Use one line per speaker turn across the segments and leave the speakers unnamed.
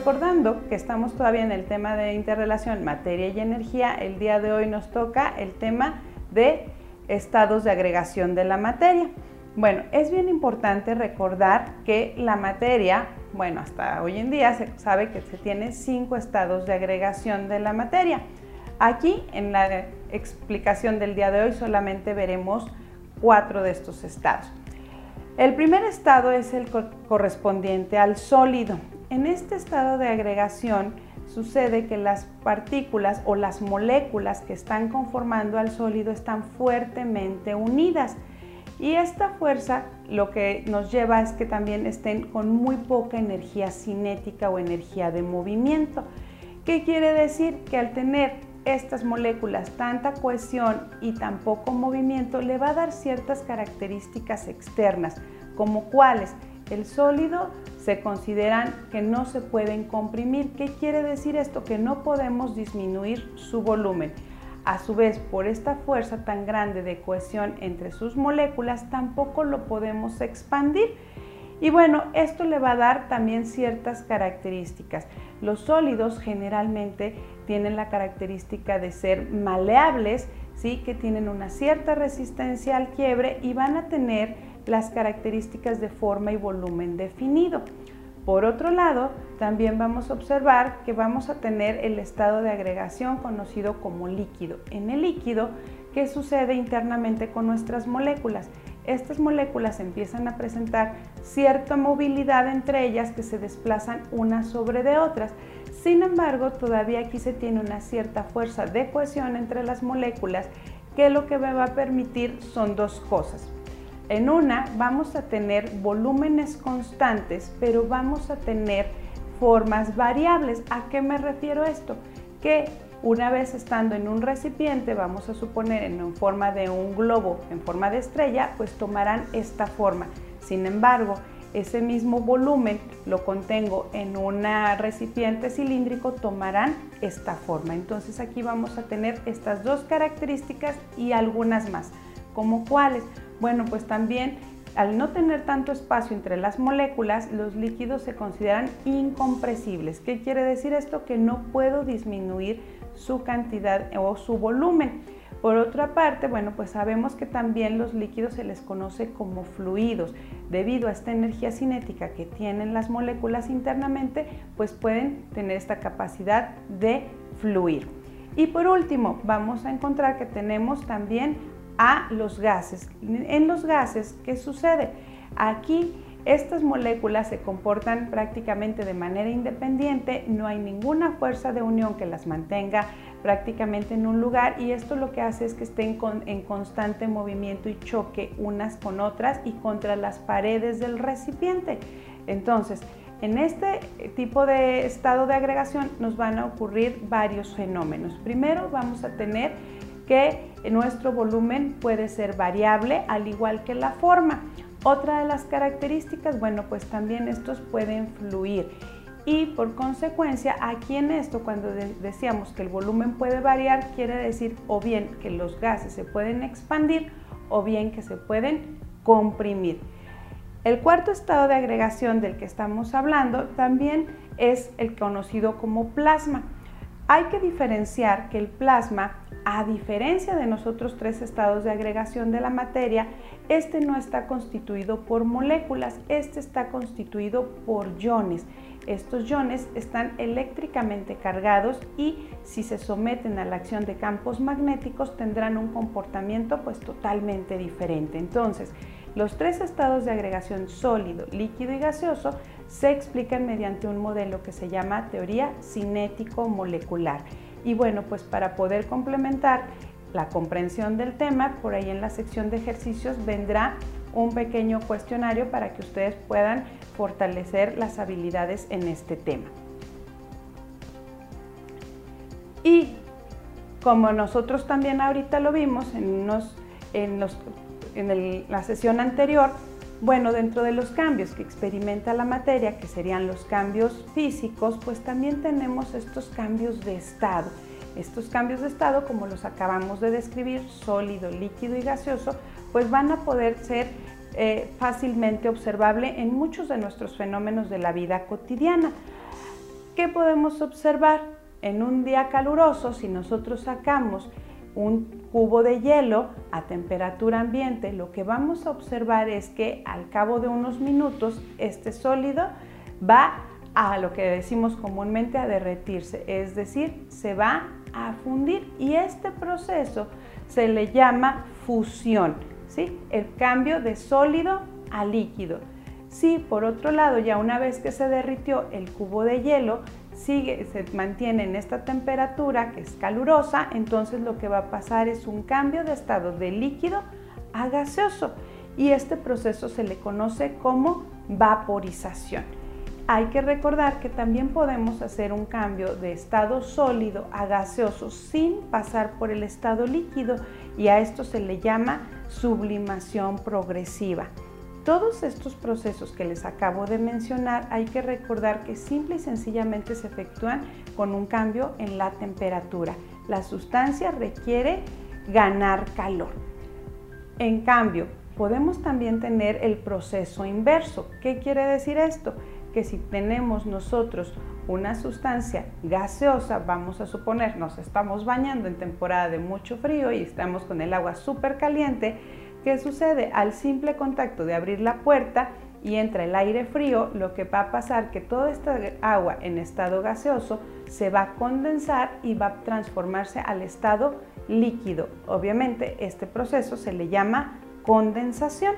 recordando que estamos todavía en el tema de interrelación materia y energía, el día de hoy nos toca el tema de estados de agregación de la materia. Bueno, es bien importante recordar que la materia, bueno, hasta hoy en día se sabe que se tiene cinco estados de agregación de la materia. Aquí en la explicación del día de hoy solamente veremos cuatro de estos estados. El primer estado es el correspondiente al sólido. En este estado de agregación sucede que las partículas o las moléculas que están conformando al sólido están fuertemente unidas. Y esta fuerza lo que nos lleva es que también estén con muy poca energía cinética o energía de movimiento. ¿Qué quiere decir? Que al tener estas moléculas tanta cohesión y tan poco movimiento le va a dar ciertas características externas, como cuáles el sólido se consideran que no se pueden comprimir. ¿Qué quiere decir esto? Que no podemos disminuir su volumen. A su vez, por esta fuerza tan grande de cohesión entre sus moléculas, tampoco lo podemos expandir. Y bueno, esto le va a dar también ciertas características. Los sólidos generalmente tienen la característica de ser maleables, ¿sí? que tienen una cierta resistencia al quiebre y van a tener las características de forma y volumen definido. Por otro lado, también vamos a observar que vamos a tener el estado de agregación conocido como líquido. En el líquido, ¿qué sucede internamente con nuestras moléculas? Estas moléculas empiezan a presentar cierta movilidad entre ellas que se desplazan unas sobre de otras. Sin embargo, todavía aquí se tiene una cierta fuerza de cohesión entre las moléculas que lo que me va a permitir son dos cosas. En una vamos a tener volúmenes constantes, pero vamos a tener formas variables. ¿A qué me refiero esto? Que una vez estando en un recipiente, vamos a suponer en forma de un globo, en forma de estrella, pues tomarán esta forma. Sin embargo, ese mismo volumen lo contengo en un recipiente cilíndrico, tomarán esta forma. Entonces aquí vamos a tener estas dos características y algunas más. ¿Como cuáles? Bueno, pues también al no tener tanto espacio entre las moléculas, los líquidos se consideran incompresibles. ¿Qué quiere decir esto? Que no puedo disminuir su cantidad o su volumen. Por otra parte, bueno, pues sabemos que también los líquidos se les conoce como fluidos. Debido a esta energía cinética que tienen las moléculas internamente, pues pueden tener esta capacidad de fluir. Y por último, vamos a encontrar que tenemos también a los gases. En los gases, ¿qué sucede? Aquí estas moléculas se comportan prácticamente de manera independiente, no hay ninguna fuerza de unión que las mantenga prácticamente en un lugar y esto lo que hace es que estén en constante movimiento y choque unas con otras y contra las paredes del recipiente. Entonces, en este tipo de estado de agregación nos van a ocurrir varios fenómenos. Primero vamos a tener que nuestro volumen puede ser variable al igual que la forma. Otra de las características, bueno, pues también estos pueden fluir y por consecuencia aquí en esto cuando decíamos que el volumen puede variar quiere decir o bien que los gases se pueden expandir o bien que se pueden comprimir. El cuarto estado de agregación del que estamos hablando también es el conocido como plasma. Hay que diferenciar que el plasma a diferencia de nosotros tres estados de agregación de la materia, este no está constituido por moléculas, este está constituido por iones. Estos iones están eléctricamente cargados y si se someten a la acción de campos magnéticos tendrán un comportamiento pues totalmente diferente. Entonces, los tres estados de agregación sólido, líquido y gaseoso se explican mediante un modelo que se llama teoría cinético molecular. Y bueno, pues para poder complementar la comprensión del tema, por ahí en la sección de ejercicios vendrá un pequeño cuestionario para que ustedes puedan fortalecer las habilidades en este tema. Y como nosotros también ahorita lo vimos en, en, la sesión anterior, bueno, dentro de los cambios que experimenta la materia, que serían los cambios físicos, pues también tenemos estos cambios de estado. Estos cambios de estado, como los acabamos de describir, sólido, líquido y gaseoso, pues van a poder ser eh, fácilmente observable en muchos de nuestros fenómenos de la vida cotidiana. ¿Qué podemos observar? En un día caluroso, si nosotros sacamos un cubo de hielo a temperatura ambiente, lo que vamos a observar es que al cabo de unos minutos este sólido va a lo que decimos comúnmente a derretirse, es decir, se va a fundir y este proceso se le llama fusión, ¿sí? el cambio de sólido a líquido. Si por otro lado ya una vez que se derritió el cubo de hielo, sigue, se mantiene en esta temperatura que es calurosa, entonces lo que va a pasar es un cambio de estado de líquido a gaseoso y este proceso se le conoce como vaporización. Hay que recordar que también podemos hacer un cambio de estado sólido a gaseoso sin pasar por el estado líquido y a esto se le llama sublimación progresiva. Todos estos procesos que les acabo de mencionar hay que recordar que simple y sencillamente se efectúan con un cambio en la temperatura. La sustancia requiere ganar calor. En cambio, podemos también tener el proceso inverso. ¿Qué quiere decir esto? Que si tenemos nosotros una sustancia gaseosa, vamos a suponer, nos estamos bañando en temporada de mucho frío y estamos con el agua súper caliente, ¿Qué sucede? Al simple contacto de abrir la puerta y entra el aire frío, lo que va a pasar que toda esta agua en estado gaseoso se va a condensar y va a transformarse al estado líquido. Obviamente este proceso se le llama condensación.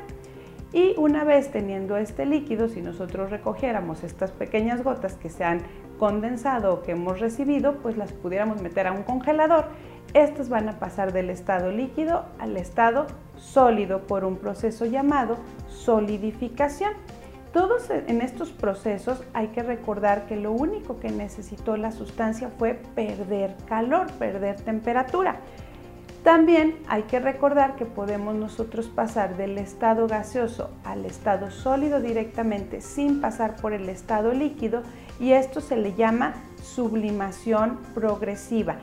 Y una vez teniendo este líquido, si nosotros recogiéramos estas pequeñas gotas que se han condensado o que hemos recibido, pues las pudiéramos meter a un congelador estas van a pasar del estado líquido al estado sólido por un proceso llamado solidificación. Todos en estos procesos hay que recordar que lo único que necesitó la sustancia fue perder calor, perder temperatura. También hay que recordar que podemos nosotros pasar del estado gaseoso al estado sólido directamente sin pasar por el estado líquido y esto se le llama sublimación progresiva.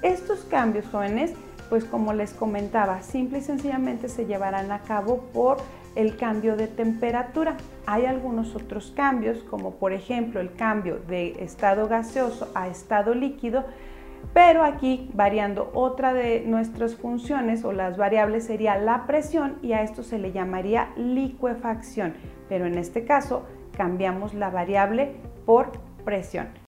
Estos cambios jóvenes, pues como les comentaba, simple y sencillamente se llevarán a cabo por el cambio de temperatura. Hay algunos otros cambios, como por ejemplo el cambio de estado gaseoso a estado líquido, pero aquí variando otra de nuestras funciones o las variables sería la presión y a esto se le llamaría licuefacción, pero en este caso cambiamos la variable por presión.